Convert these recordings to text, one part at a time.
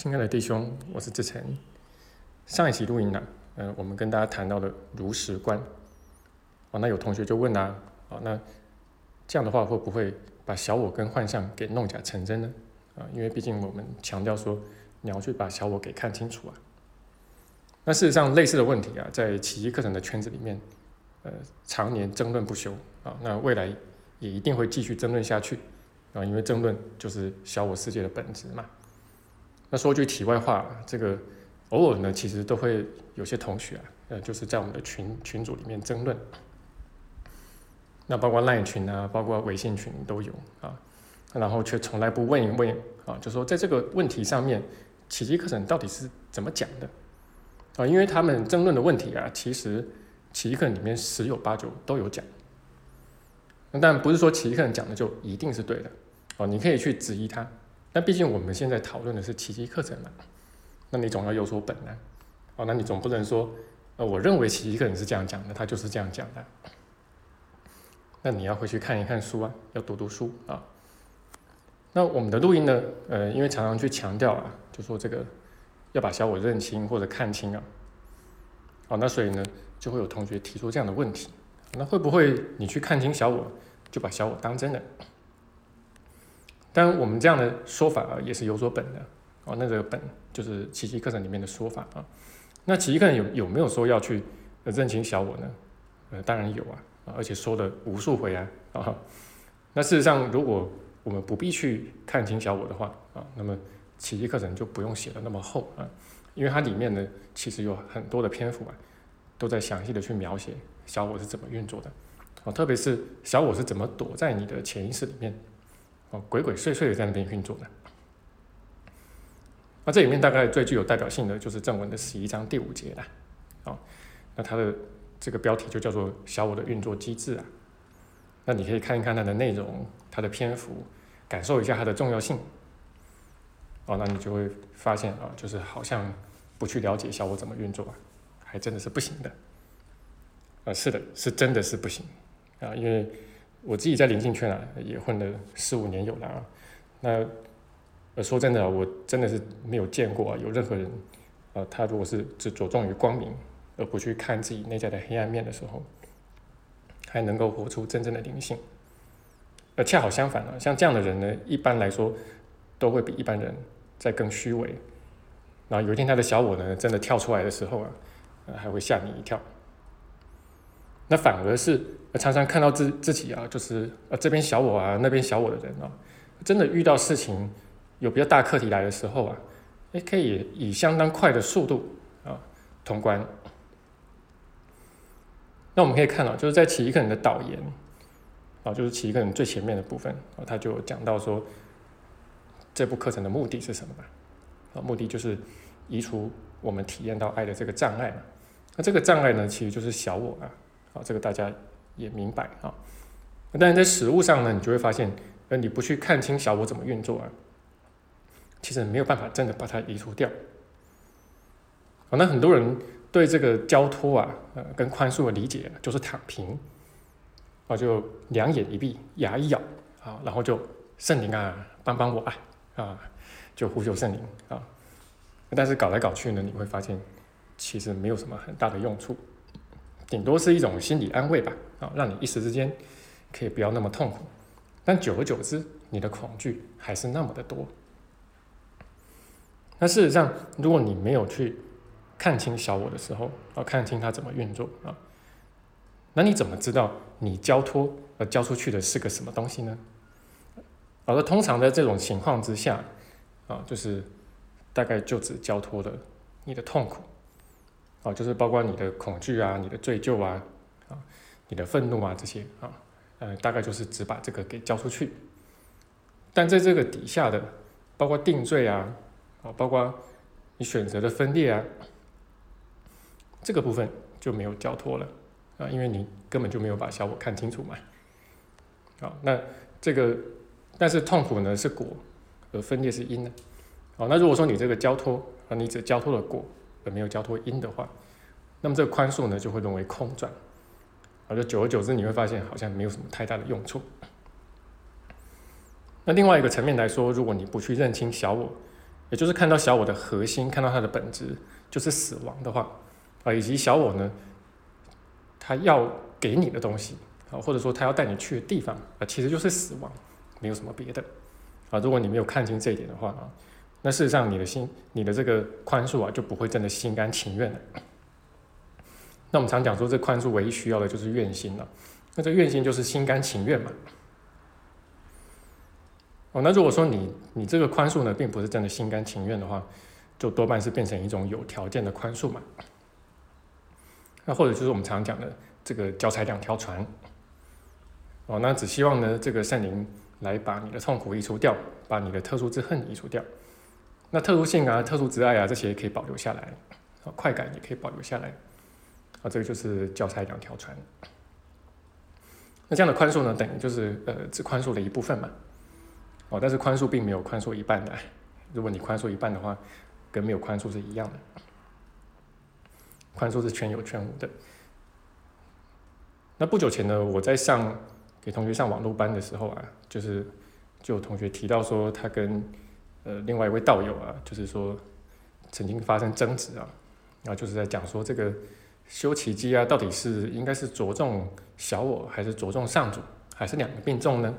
亲爱的弟兄，我是志成。上一期录音呢，呃，我们跟大家谈到了如实观。哦，那有同学就问啦，哦，那这样的话会不会把小我跟幻象给弄假成真呢？啊，因为毕竟我们强调说你要去把小我给看清楚啊。那事实上，类似的问题啊，在奇迹课程的圈子里面，呃，常年争论不休啊。那未来也一定会继续争论下去啊，因为争论就是小我世界的本质嘛。那说句题外话，这个偶尔呢，其实都会有些同学啊，呃，就是在我们的群群组里面争论，那包括 LINE 群啊，包括微信群都有啊，然后却从来不问一问啊，就说在这个问题上面，奇迹课程到底是怎么讲的啊？因为他们争论的问题啊，其实奇迹课程里面十有八九都有讲，但不是说奇迹课程讲的就一定是对的哦，你可以去质疑他。那毕竟我们现在讨论的是奇迹课程嘛，那你总要有所本呢，哦，那你总不能说，呃，我认为奇迹课程是这样讲的，他就是这样讲的，那你要回去看一看书啊，要读读书啊。那我们的录音呢，呃，因为常常去强调啊，就说这个要把小我认清或者看清啊，哦，那所以呢，就会有同学提出这样的问题，那会不会你去看清小我，就把小我当真了？但我们这样的说法啊，也是有所本的哦。那这个本就是奇迹课程里面的说法啊。那奇迹课程有有没有说要去认清小我呢？呃，当然有啊，而且说了无数回啊啊。那事实上，如果我们不必去看清小我的话啊，那么奇迹课程就不用写的那么厚啊，因为它里面呢，其实有很多的篇幅啊，都在详细的去描写小我是怎么运作的啊，特别是小我是怎么躲在你的潜意识里面。哦，鬼鬼祟祟的在那边运作的。那这里面大概最具有代表性的就是正文的十一章第五节了。哦，那它的这个标题就叫做“小我的运作机制”啊。那你可以看一看它的内容、它的篇幅，感受一下它的重要性。哦，那你就会发现啊，就是好像不去了解小我怎么运作啊，还真的是不行的。啊，是的，是真的是不行啊，因为。我自己在灵性圈啊，也混了四五年有了啊。那呃说真的，我真的是没有见过啊，有任何人，呃，他如果是只着重于光明，而不去看自己内在的黑暗面的时候，还能够活出真正的灵性。而恰好相反啊，像这样的人呢，一般来说都会比一般人在更虚伪。然后有一天他的小我呢，真的跳出来的时候啊，呃，还会吓你一跳。那反而是常常看到自自己啊，就是呃这边小我啊，那边小我的人啊，真的遇到事情有比较大课题来的时候啊，哎，可以以相当快的速度啊通关。那我们可以看到，就是在奇异课程的导言啊，就是奇异课程最前面的部分啊，他就讲到说，这部课程的目的是什么吧？啊，目的就是移除我们体验到爱的这个障碍嘛。那这个障碍呢，其实就是小我啊。啊，这个大家也明白啊。但是在实物上呢，你就会发现，呃，你不去看清小我怎么运作啊，其实没有办法真的把它移除掉。啊，那很多人对这个交托啊，呃，跟宽恕的理解就是躺平，啊，就两眼一闭，牙一咬，啊，然后就圣灵啊，帮帮我啊，啊，就呼求圣灵啊。但是搞来搞去呢，你会发现，其实没有什么很大的用处。顶多是一种心理安慰吧，啊，让你一时之间可以不要那么痛苦，但久而久之，你的恐惧还是那么的多。那事实上，如果你没有去看清小我的时候，啊，看清它怎么运作啊，那你怎么知道你交托而交出去的是个什么东西呢？而说通常在这种情况之下，啊，就是大概就只交托了你的痛苦。啊，就是包括你的恐惧啊，你的罪疚啊，啊，你的愤怒啊这些啊，呃，大概就是只把这个给交出去。但在这个底下的，包括定罪啊，啊，包括你选择的分裂啊，这个部分就没有交托了啊，因为你根本就没有把小我看清楚嘛。好，那这个，但是痛苦呢是果，而分裂是因呢。好，那如果说你这个交托啊，你只交托了果。而没有交托因的话，那么这个宽恕呢就会沦为空转，而就久而久之你会发现好像没有什么太大的用处。那另外一个层面来说，如果你不去认清小我，也就是看到小我的核心，看到它的本质就是死亡的话，啊，以及小我呢，他要给你的东西啊，或者说他要带你去的地方啊，其实就是死亡，没有什么别的啊。如果你没有看清这一点的话啊，那事实上你的心，你的这个宽恕啊，就不会真的心甘情愿的。那我们常讲说，这宽恕唯一需要的就是愿心了。那这愿心就是心甘情愿嘛。哦，那如果说你你这个宽恕呢，并不是真的心甘情愿的话，就多半是变成一种有条件的宽恕嘛。那或者就是我们常讲的这个脚踩两条船。哦，那只希望呢，这个圣灵来把你的痛苦移除掉，把你的特殊之恨移除掉。那特殊性啊、特殊之爱啊，这些可以保留下来，啊，快感也可以保留下来。啊，这个就是教材两条船。那这样的宽恕呢，等于就是呃，只宽恕了一部分嘛。哦，但是宽恕并没有宽恕一半的。如果你宽恕一半的话，跟没有宽恕是一样的。宽恕是全有全无的。那不久前呢，我在上给同学上网络班的时候啊，就是就有同学提到说，他跟呃另外一位道友啊，就是说曾经发生争执啊，然后就是在讲说这个修奇迹啊，到底是应该是着重小我，还是着重上主，还是两个并重呢？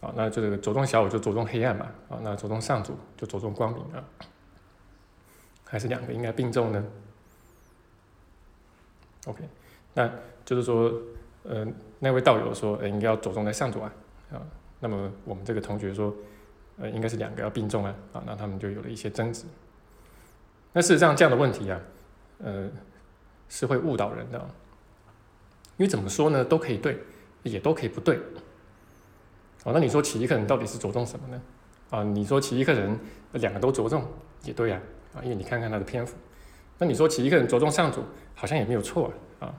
啊，那这个着重小我就着重黑暗嘛，啊，那着重上主就着重光明啊，还是两个应该并重呢？OK，那就是说，呃，那位道友说，呃，应该要着重在上主啊，啊，那么我们这个同学说，呃，应该是两个要并重啊，啊，那他们就有了一些争执。那事实上这样的问题啊，呃，是会误导人的，因为怎么说呢，都可以对，也都可以不对。哦，那你说奇异客人到底是着重什么呢？啊，你说奇异客人两个都着重也对呀，啊，因为你看看他的篇幅。那你说奇异客人着重上主，好像也没有错啊啊。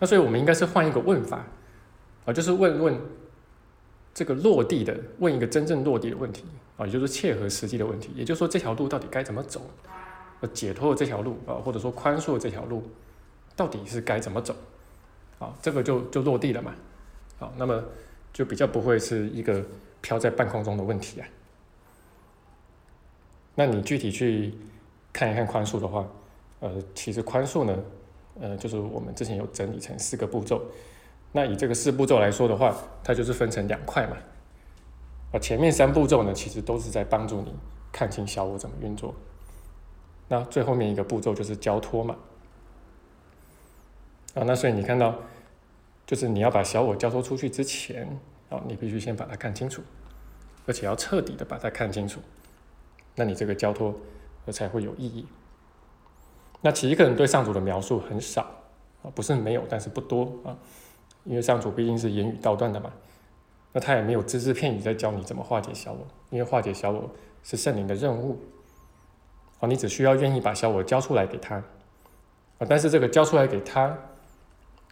那所以我们应该是换一个问法，啊，就是问问这个落地的，问一个真正落地的问题啊，也就是切合实际的问题。也就是说这条路到底该怎么走？呃，解脱的这条路啊，或者说宽恕的这条路，到底是该怎么走？啊，这个就就落地了嘛。好，那么。就比较不会是一个飘在半空中的问题啊。那你具体去看一看宽恕的话，呃，其实宽恕呢，呃，就是我们之前有整理成四个步骤。那以这个四步骤来说的话，它就是分成两块嘛。啊，前面三步骤呢，其实都是在帮助你看清小我怎么运作。那最后面一个步骤就是交托嘛。啊，那所以你看到。就是你要把小我交托出去之前，啊，你必须先把它看清楚，而且要彻底的把它看清楚，那你这个交托才会有意义。那其一个人对上主的描述很少啊，不是没有，但是不多啊，因为上主毕竟是言语道断的嘛，那他也没有只字片语在教你怎么化解小我，因为化解小我是圣灵的任务，啊，你只需要愿意把小我交出来给他，啊，但是这个交出来给他。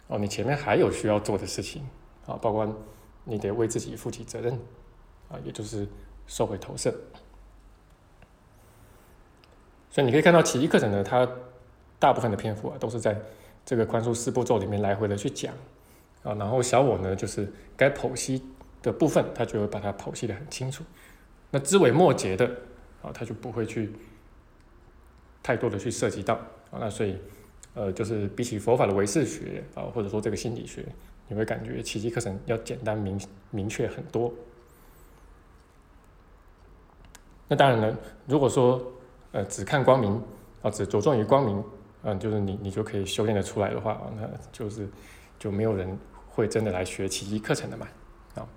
哦，你前面还有需要做的事情。啊，包括你得为自己负起责任。啊，也就是收回投射。所以你可以看到奇迹课程呢，它大部分的篇幅啊，都是在这个宽恕四步骤里面来回的去讲。啊，然后小我呢，就是该剖析的部分，他就会把它剖析的很清楚。那枝微末节的啊，他就不会去太多的去涉及到啊，那所以。呃，就是比起佛法的唯识学啊，或者说这个心理学，你会感觉奇迹课程要简单明明确很多。那当然了，如果说呃只看光明啊，只着重于光明，嗯，就是你你就可以修炼的出来的话啊，那就是就没有人会真的来学奇迹课程的嘛啊。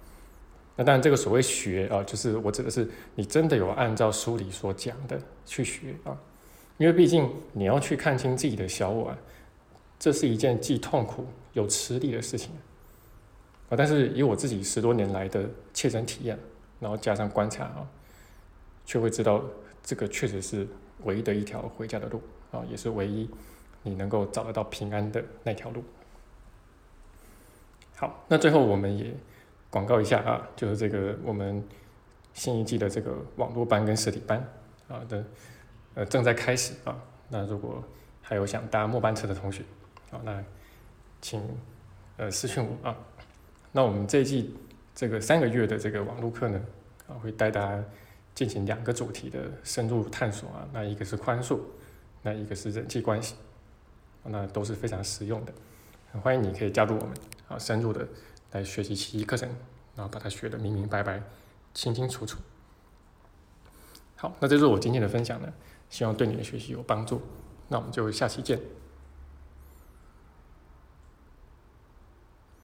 那当然，这个所谓学啊，就是我指的是你真的有按照书里所讲的去学啊。因为毕竟你要去看清自己的小我啊，这是一件既痛苦又吃力的事情啊。但是以我自己十多年来的切身体验，然后加上观察啊，却会知道这个确实是唯一的一条回家的路啊，也是唯一你能够找得到平安的那条路。好，那最后我们也广告一下啊，就是这个我们新一季的这个网络班跟实体班啊的。呃，正在开始啊。那如果还有想搭末班车的同学，好，那请呃私信我啊。那我们这一季这个三个月的这个网络课呢，啊，会带大家进行两个主题的深入探索啊，那一个是宽恕，那一个是人际关系，那都是非常实用的。欢迎你可以加入我们，好，深入的来学习奇异课程，然后把它学的明明白白、清清楚楚。好，那这是我今天的分享呢，希望对你的学习有帮助。那我们就下期见。